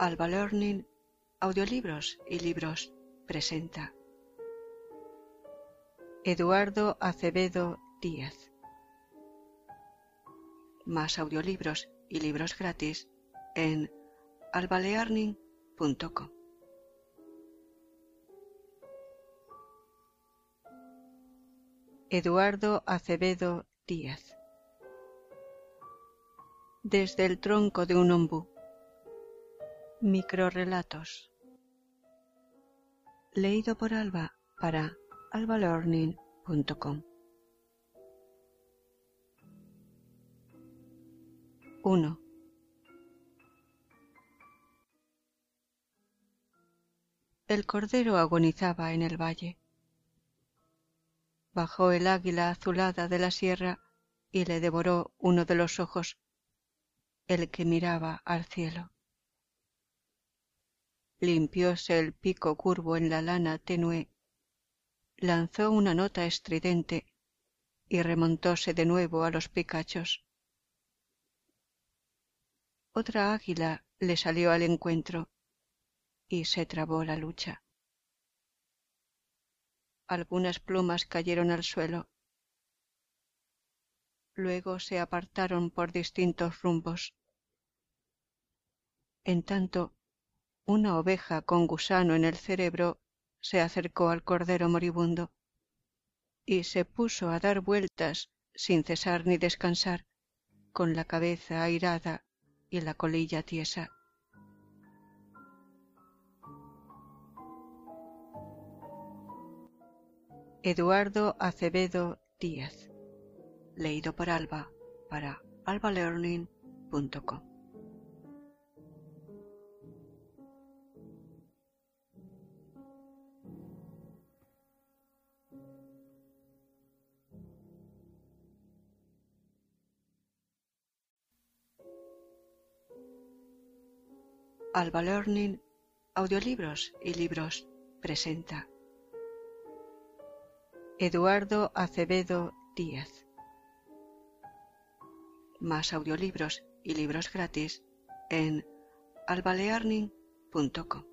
Alba Learning, audiolibros y libros presenta Eduardo Acevedo Díaz. Más audiolibros y libros gratis en albalearning.com. Eduardo Acevedo Díaz. Desde el tronco de un ombú. Microrelatos. Leído por Alba para albalearning.com. 1. El cordero agonizaba en el valle. Bajó el águila azulada de la sierra y le devoró uno de los ojos, el que miraba al cielo. Limpióse el pico curvo en la lana tenue, lanzó una nota estridente y remontóse de nuevo a los picachos. Otra águila le salió al encuentro y se trabó la lucha algunas plumas cayeron al suelo. Luego se apartaron por distintos rumbos. En tanto, una oveja con gusano en el cerebro se acercó al cordero moribundo y se puso a dar vueltas sin cesar ni descansar, con la cabeza airada y la colilla tiesa. Eduardo Acevedo Díaz. Leído por Alba para. Alba Learning, audiolibros y libros presenta Eduardo Acevedo Díaz. Más audiolibros y libros gratis en albalearning.com.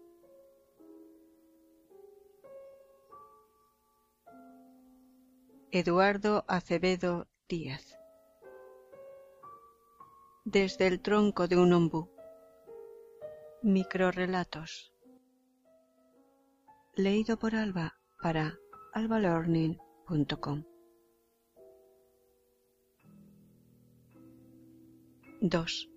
Eduardo Acevedo Díaz. Desde el tronco de un ombú. Microrelatos. Leído por Alba para albalearning.com. 2.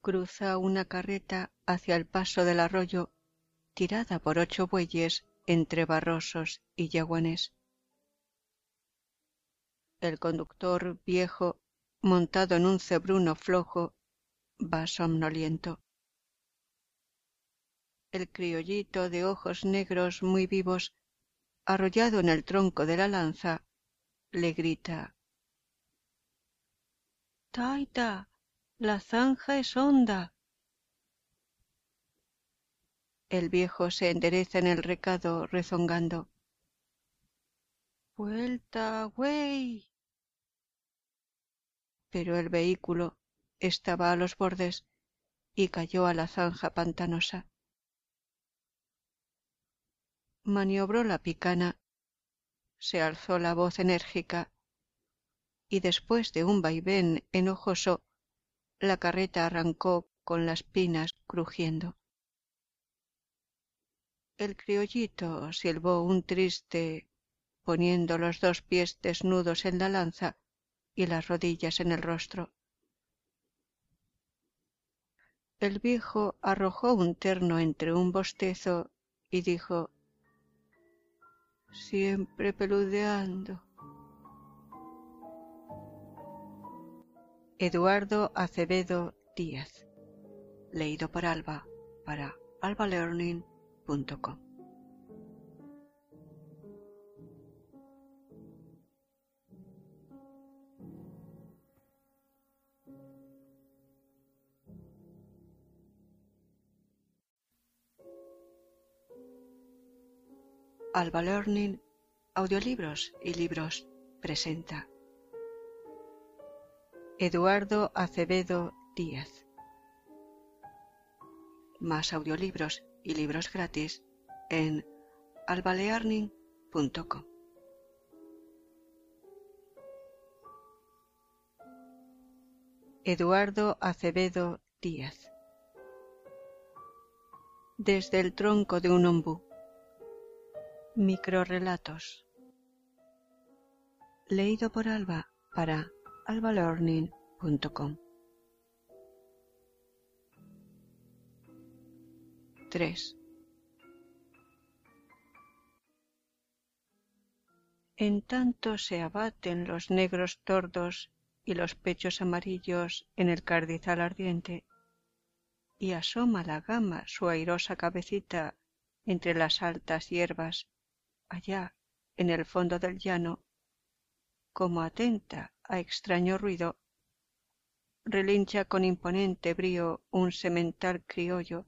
Cruza una carreta hacia el paso del arroyo tirada por ocho bueyes entre barrosos y yaguanes. El conductor viejo, montado en un cebruno flojo, va somnoliento el criollito de ojos negros muy vivos, arrollado en el tronco de la lanza, le grita Taita, la zanja es honda. El viejo se endereza en el recado rezongando. Vuelta, güey. Pero el vehículo estaba a los bordes y cayó a la zanja pantanosa maniobró la picana, se alzó la voz enérgica y después de un vaivén enojoso, la carreta arrancó con las pinas crujiendo. El criollito silbó un triste poniendo los dos pies desnudos en la lanza y las rodillas en el rostro. El viejo arrojó un terno entre un bostezo y dijo siempre peludeando. Eduardo Acevedo Díaz. Leído por Alba para albalearning.com. Alba Learning, audiolibros y libros presenta Eduardo Acevedo Díaz. Más audiolibros y libros gratis en albalearning.com. Eduardo Acevedo Díaz. Desde el tronco de un ombú. Microrelatos. Leído por Alba para albalearning.com. 3. En tanto se abaten los negros tordos y los pechos amarillos en el cardizal ardiente, y asoma la gama su airosa cabecita entre las altas hierbas, allá en el fondo del llano, como atenta a extraño ruido, relincha con imponente brío un semental criollo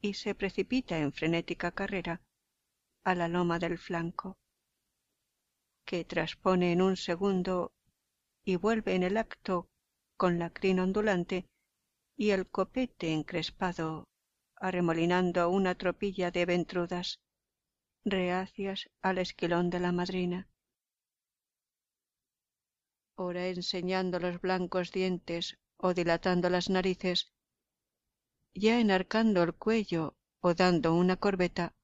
y se precipita en frenética carrera a la loma del flanco, que traspone en un segundo y vuelve en el acto con la crin ondulante y el copete encrespado arremolinando una tropilla de ventrudas reacias al esquilón de la madrina ora enseñando los blancos dientes o dilatando las narices ya enarcando el cuello o dando una corbeta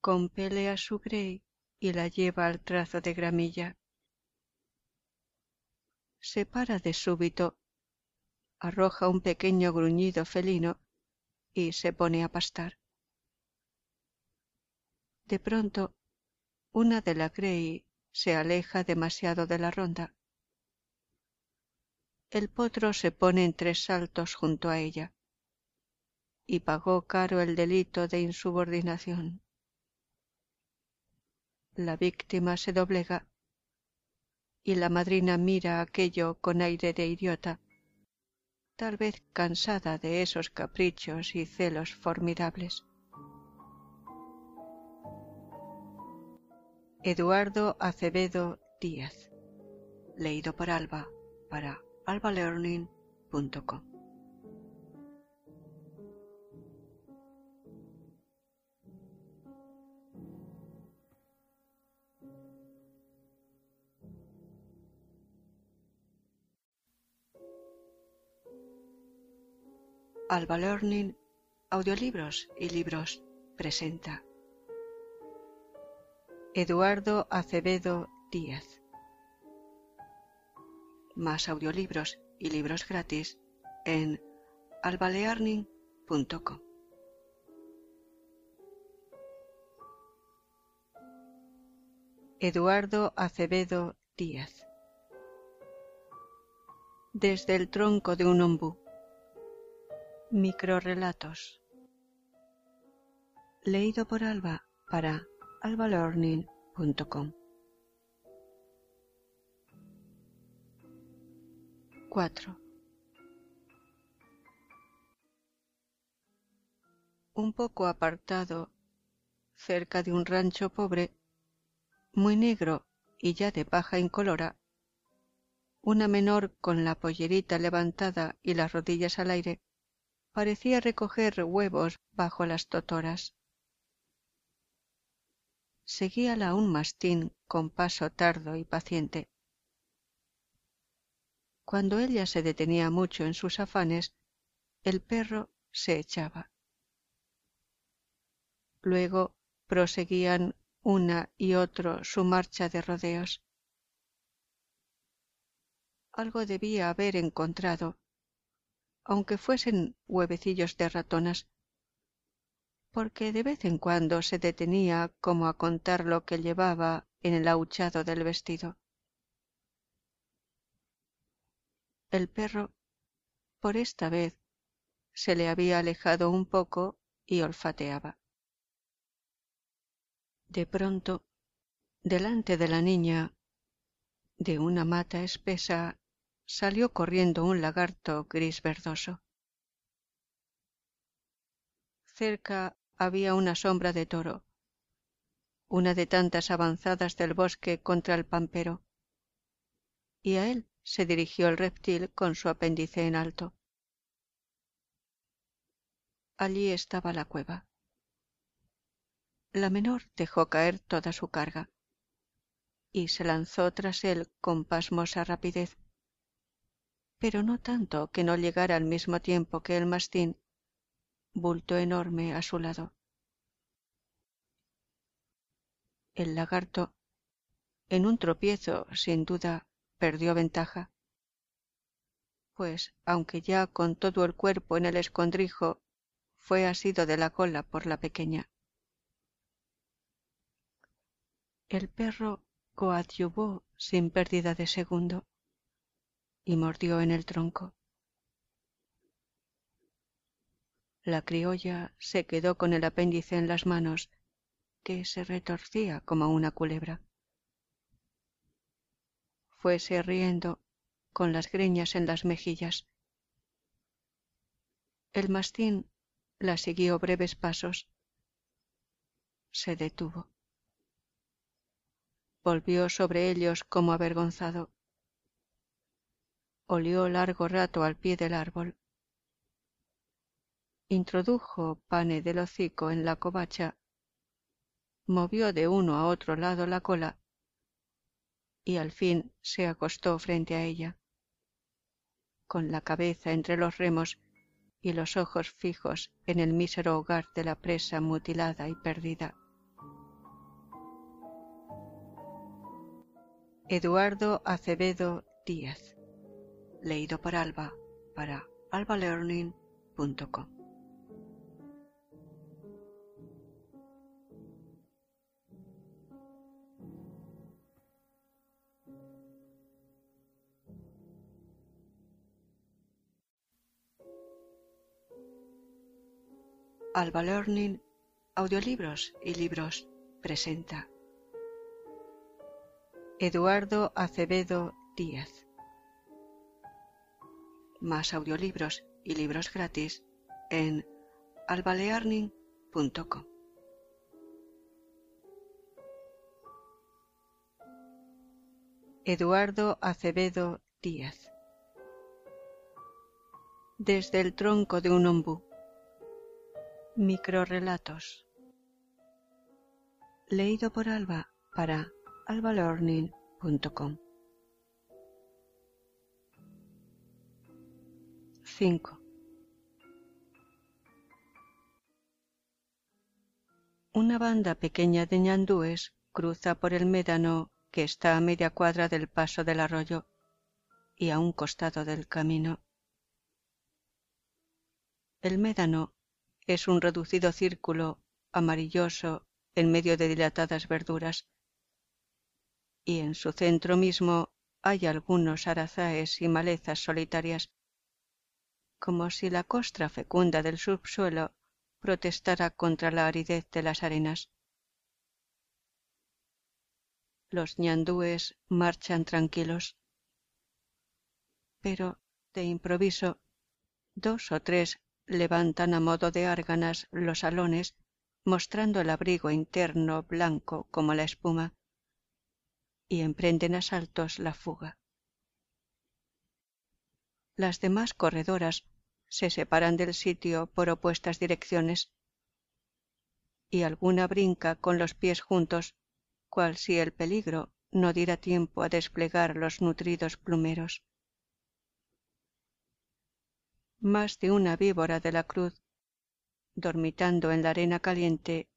compele a su grey y la lleva al trazo de gramilla se para de súbito, arroja un pequeño gruñido felino y se pone a pastar. De pronto, una de la Grey se aleja demasiado de la ronda. El potro se pone en tres saltos junto a ella y pagó caro el delito de insubordinación. La víctima se doblega y la madrina mira aquello con aire de idiota, tal vez cansada de esos caprichos y celos formidables. Eduardo Acevedo Díaz. Leído por Alba para albalearning.com. Alba Learning, Audiolibros y Libros presenta Eduardo Acevedo Díaz. Más audiolibros y libros gratis en albalearning.com. Eduardo Acevedo Díaz. Desde el tronco de un ombú. Microrelatos. Leído por Alba para albalearning.com. 4. Un poco apartado, cerca de un rancho pobre, muy negro y ya de paja incolora, una menor con la pollerita levantada y las rodillas al aire, parecía recoger huevos bajo las totoras. Seguíala un mastín con paso tardo y paciente. Cuando ella se detenía mucho en sus afanes, el perro se echaba. Luego proseguían una y otro su marcha de rodeos. Algo debía haber encontrado aunque fuesen huevecillos de ratonas, porque de vez en cuando se detenía como a contar lo que llevaba en el ahuchado del vestido. El perro, por esta vez, se le había alejado un poco y olfateaba. De pronto, delante de la niña, de una mata espesa salió corriendo un lagarto gris verdoso. Cerca había una sombra de toro, una de tantas avanzadas del bosque contra el pampero, y a él se dirigió el reptil con su apéndice en alto. Allí estaba la cueva. La menor dejó caer toda su carga y se lanzó tras él con pasmosa rapidez, pero no tanto que no llegara al mismo tiempo que el mastín, bulto enorme a su lado. El lagarto, en un tropiezo, sin duda, perdió ventaja, pues aunque ya con todo el cuerpo en el escondrijo fue asido de la cola por la pequeña. El perro coadyuvó sin pérdida de segundo y mordió en el tronco. La criolla se quedó con el apéndice en las manos, que se retorcía como una culebra. Fuese riendo, con las greñas en las mejillas. El mastín la siguió breves pasos. Se detuvo. Volvió sobre ellos como avergonzado. Olió largo rato al pie del árbol. Introdujo pane del hocico en la covacha, movió de uno a otro lado la cola y al fin se acostó frente a ella, con la cabeza entre los remos y los ojos fijos en el mísero hogar de la presa mutilada y perdida. Eduardo Acevedo Díaz. Leído por Alba para albalearning.com. Alba Learning, audiolibros y libros presenta Eduardo Acevedo Díaz. Más audiolibros y libros gratis en albalearning.com. Eduardo Acevedo Díaz. Desde el tronco de un ombú. Microrelatos. Leído por Alba para albalearning.com. 5. Una banda pequeña de ñandúes cruza por el médano que está a media cuadra del paso del arroyo y a un costado del camino. El médano es un reducido círculo amarilloso en medio de dilatadas verduras y en su centro mismo hay algunos arazaes y malezas solitarias, como si la costra fecunda del subsuelo protestara contra la aridez de las arenas. Los ñandúes marchan tranquilos, pero de improviso dos o tres levantan a modo de árganas los salones, mostrando el abrigo interno blanco como la espuma y emprenden asaltos la fuga. Las demás corredoras se separan del sitio por opuestas direcciones y alguna brinca con los pies juntos, cual si el peligro no diera tiempo a desplegar los nutridos plumeros. Más de una víbora de la cruz, dormitando en la arena caliente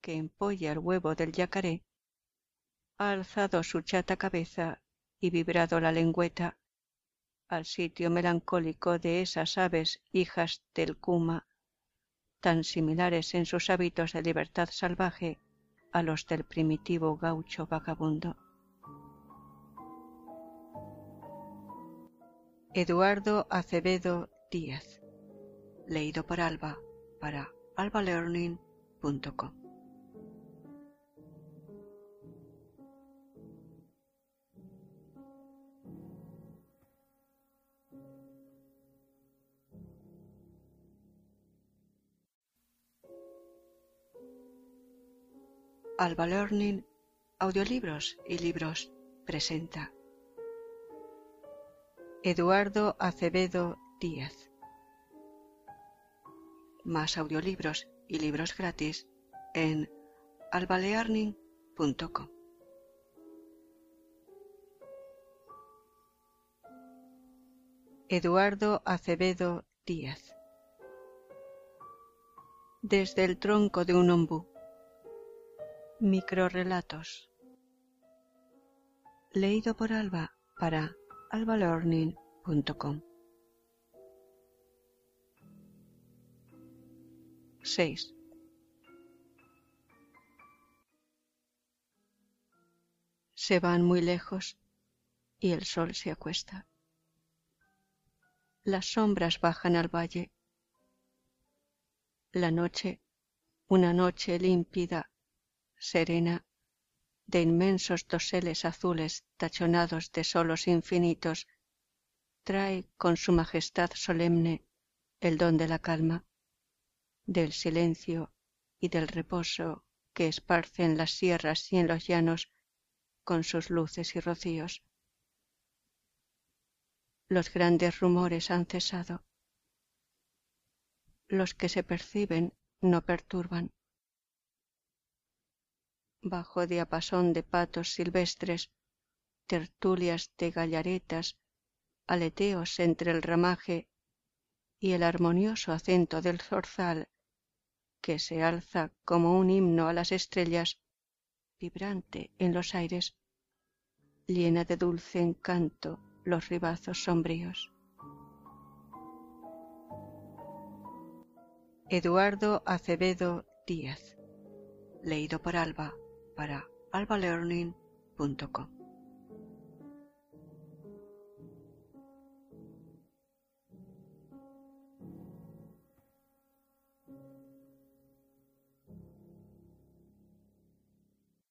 que empolla el huevo del yacaré, ha alzado su chata cabeza y vibrado la lengüeta al sitio melancólico de esas aves hijas del cuma, tan similares en sus hábitos de libertad salvaje a los del primitivo gaucho vagabundo. Eduardo Acevedo Díaz. Leído por Alba para albalearning.com. Alba audiolibros y libros presenta Eduardo Acevedo Díaz. Más audiolibros y libros gratis en albalearning.com. Eduardo Acevedo Díaz. Desde el tronco de un ombú. Microrelatos. Leído por Alba para albalearning.com. 6. Se van muy lejos y el sol se acuesta. Las sombras bajan al valle. La noche, una noche límpida, serena, de inmensos doseles azules tachonados de solos infinitos, trae con su majestad solemne el don de la calma, del silencio y del reposo que esparce en las sierras y en los llanos con sus luces y rocíos. Los grandes rumores han cesado. Los que se perciben no perturban bajo diapasón de patos silvestres, tertulias de gallaretas, aleteos entre el ramaje y el armonioso acento del zorzal, que se alza como un himno a las estrellas, vibrante en los aires, llena de dulce encanto los ribazos sombríos. Eduardo Acevedo Díaz, leído por Alba para albalearning.com.